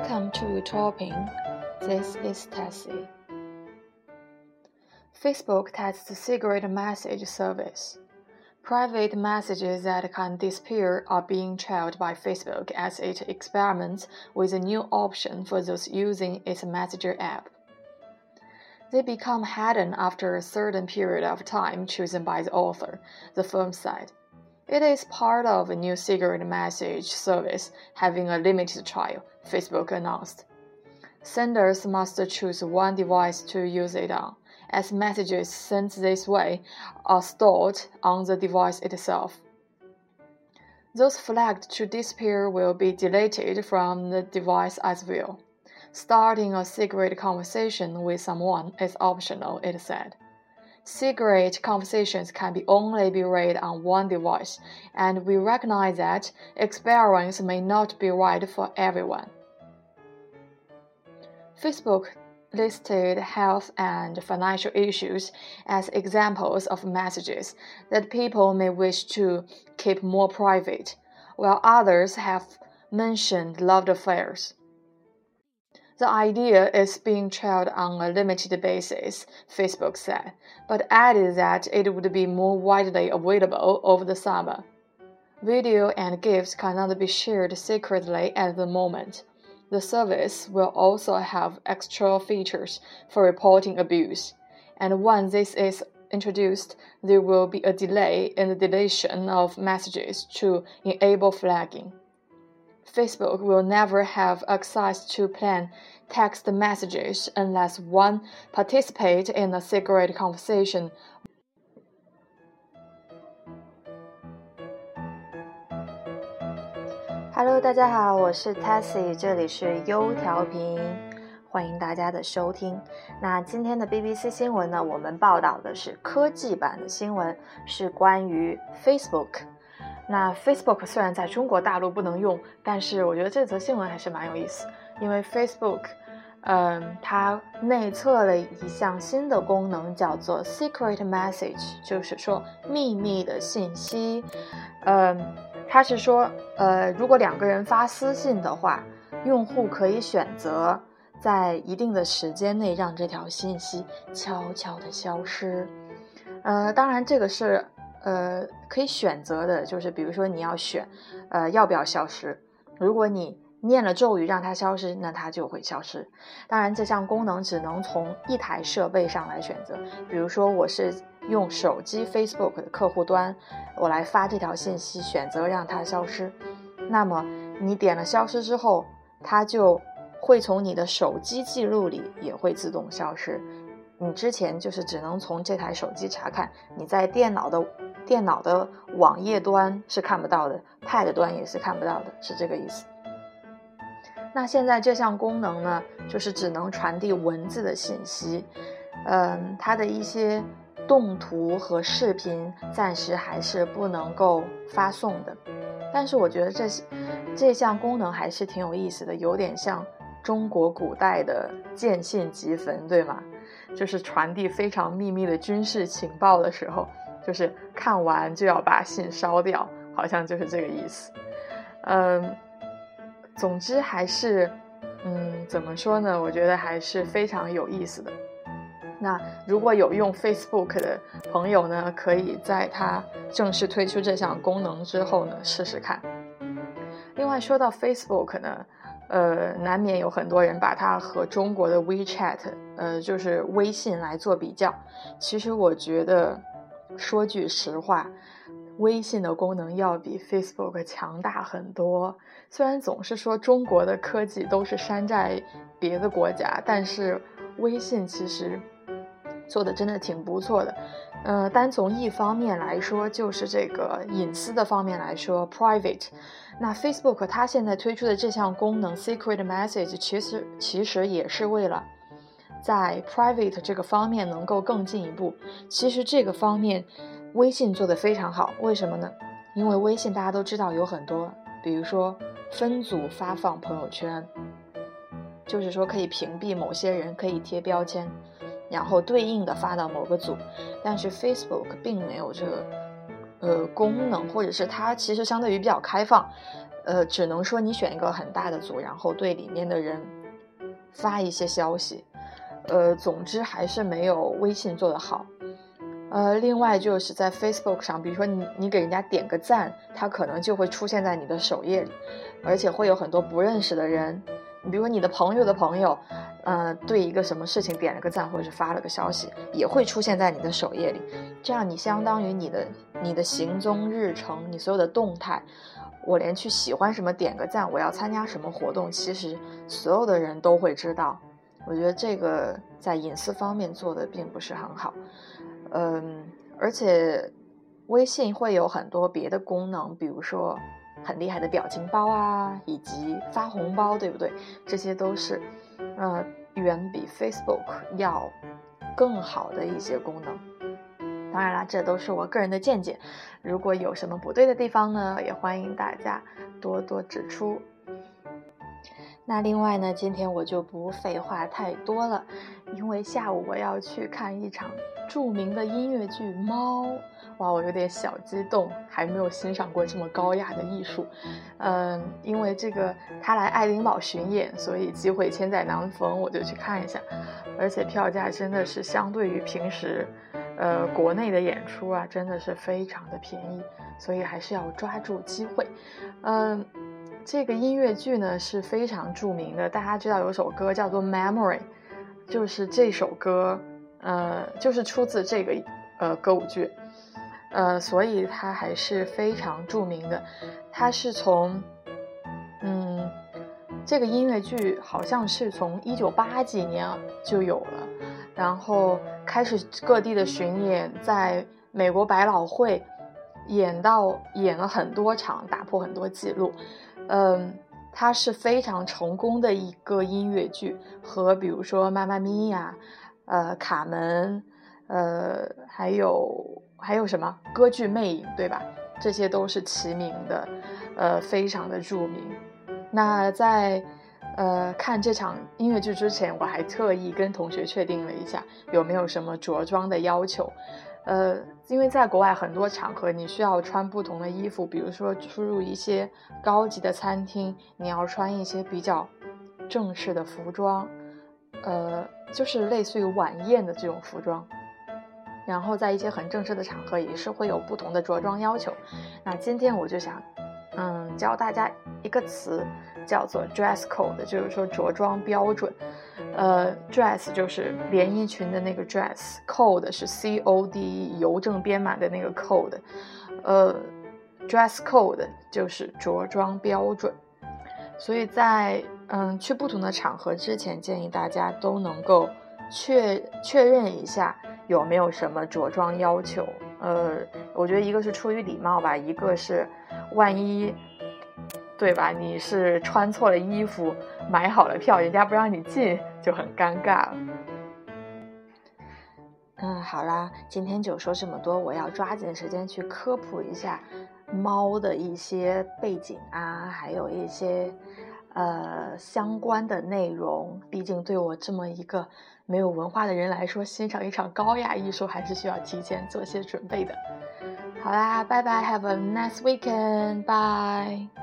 Welcome to Topping. This is Tessie. Facebook tests secret message service. Private messages that can disappear are being trialed by Facebook as it experiments with a new option for those using its Messenger app. They become hidden after a certain period of time chosen by the author, the firm said. It is part of a new secret message service having a limited trial, Facebook announced. Senders must choose one device to use it on as messages sent this way are stored on the device itself. Those flagged to disappear will be deleted from the device as well. Starting a secret conversation with someone is optional, it said. Secret conversations can be only be read on one device, and we recognize that experience may not be right for everyone. Facebook listed health and financial issues as examples of messages that people may wish to keep more private, while others have mentioned love affairs. The idea is being trialed on a limited basis, Facebook said, but added that it would be more widely available over the summer. Video and GIFs cannot be shared secretly at the moment. The service will also have extra features for reporting abuse, and once this is introduced, there will be a delay in the deletion of messages to enable flagging. Facebook will never have access to plain text messages unless one participates in a secret conversation Hello，大家好，我是 Tessie，这里是优调频，欢迎大家的收听。那今天的 BBC 新闻呢，我们报道的是科技版的新闻，是关于 Facebook。 那 Facebook 虽然在中国大陆不能用，但是我觉得这则新闻还是蛮有意思，因为 Facebook，嗯，它内测了一项新的功能，叫做 Secret Message，就是说秘密的信息，嗯。它是说，呃，如果两个人发私信的话，用户可以选择在一定的时间内让这条信息悄悄的消失。呃，当然这个是呃可以选择的，就是比如说你要选，呃，要不要消失。如果你念了咒语让它消失，那它就会消失。当然，这项功能只能从一台设备上来选择。比如说，我是用手机 Facebook 的客户端，我来发这条信息，选择让它消失。那么你点了消失之后，它就会从你的手机记录里也会自动消失。你之前就是只能从这台手机查看，你在电脑的电脑的网页端是看不到的，Pad 端也是看不到的，是这个意思。那现在这项功能呢，就是只能传递文字的信息，嗯，它的一些动图和视频暂时还是不能够发送的。但是我觉得这这项功能还是挺有意思的，有点像中国古代的见信即焚，对吗？就是传递非常秘密的军事情报的时候，就是看完就要把信烧掉，好像就是这个意思，嗯。总之还是，嗯，怎么说呢？我觉得还是非常有意思的。那如果有用 Facebook 的朋友呢，可以在它正式推出这项功能之后呢，试试看。另外说到 Facebook 呢，呃，难免有很多人把它和中国的 WeChat，呃，就是微信来做比较。其实我觉得，说句实话。微信的功能要比 Facebook 强大很多。虽然总是说中国的科技都是山寨别的国家，但是微信其实做的真的挺不错的。呃，单从一方面来说，就是这个隐私的方面来说，private。那 Facebook 它现在推出的这项功能 Secret Message，其实其实也是为了在 private 这个方面能够更进一步。其实这个方面。微信做的非常好，为什么呢？因为微信大家都知道有很多，比如说分组发放朋友圈，就是说可以屏蔽某些人，可以贴标签，然后对应的发到某个组。但是 Facebook 并没有这个呃功能，或者是它其实相对于比较开放，呃，只能说你选一个很大的组，然后对里面的人发一些消息。呃，总之还是没有微信做得好。呃，另外就是在 Facebook 上，比如说你你给人家点个赞，他可能就会出现在你的首页里，而且会有很多不认识的人，你比如说你的朋友的朋友，呃，对一个什么事情点了个赞或者是发了个消息，也会出现在你的首页里。这样你相当于你的你的行踪日程，你所有的动态，我连去喜欢什么点个赞，我要参加什么活动，其实所有的人都会知道。我觉得这个在隐私方面做的并不是很好。嗯，而且微信会有很多别的功能，比如说很厉害的表情包啊，以及发红包，对不对？这些都是，呃，远比 Facebook 要更好的一些功能。当然啦，这都是我个人的见解，如果有什么不对的地方呢，也欢迎大家多多指出。那另外呢，今天我就不废话太多了，因为下午我要去看一场著名的音乐剧《猫》，哇，我有点小激动，还没有欣赏过这么高雅的艺术。嗯，因为这个他来爱丁堡巡演，所以机会千载难逢，我就去看一下。而且票价真的是相对于平时，呃，国内的演出啊，真的是非常的便宜，所以还是要抓住机会。嗯。这个音乐剧呢是非常著名的，大家知道有首歌叫做《Memory》，就是这首歌，呃，就是出自这个呃歌舞剧，呃，所以它还是非常著名的。它是从，嗯，这个音乐剧好像是从一九八几年就有了，然后开始各地的巡演，在美国百老汇演到演了很多场，打破很多记录。嗯，它是非常成功的一个音乐剧，和比如说《妈妈咪呀》、呃《卡门》、呃还有还有什么歌剧《魅影》，对吧？这些都是齐名的，呃，非常的著名。那在呃看这场音乐剧之前，我还特意跟同学确定了一下有没有什么着装的要求。呃，因为在国外很多场合你需要穿不同的衣服，比如说出入一些高级的餐厅，你要穿一些比较正式的服装，呃，就是类似于晚宴的这种服装。然后在一些很正式的场合也是会有不同的着装要求。那今天我就想，嗯，教大家一个词，叫做 dress code，就是说着装标准。呃，dress 就是连衣裙的那个 dress，code 是 c o d e 邮政编码的那个 code，呃，dress code 就是着装标准。所以在嗯去不同的场合之前，建议大家都能够确确认一下有没有什么着装要求。呃，我觉得一个是出于礼貌吧，一个是万一。对吧？你是穿错了衣服，买好了票，人家不让你进，就很尴尬了。嗯，好啦，今天就说这么多。我要抓紧时间去科普一下猫的一些背景啊，还有一些呃相关的内容。毕竟对我这么一个没有文化的人来说，欣赏一场高雅艺术还是需要提前做些准备的。好啦，拜拜，Have a nice weekend，bye。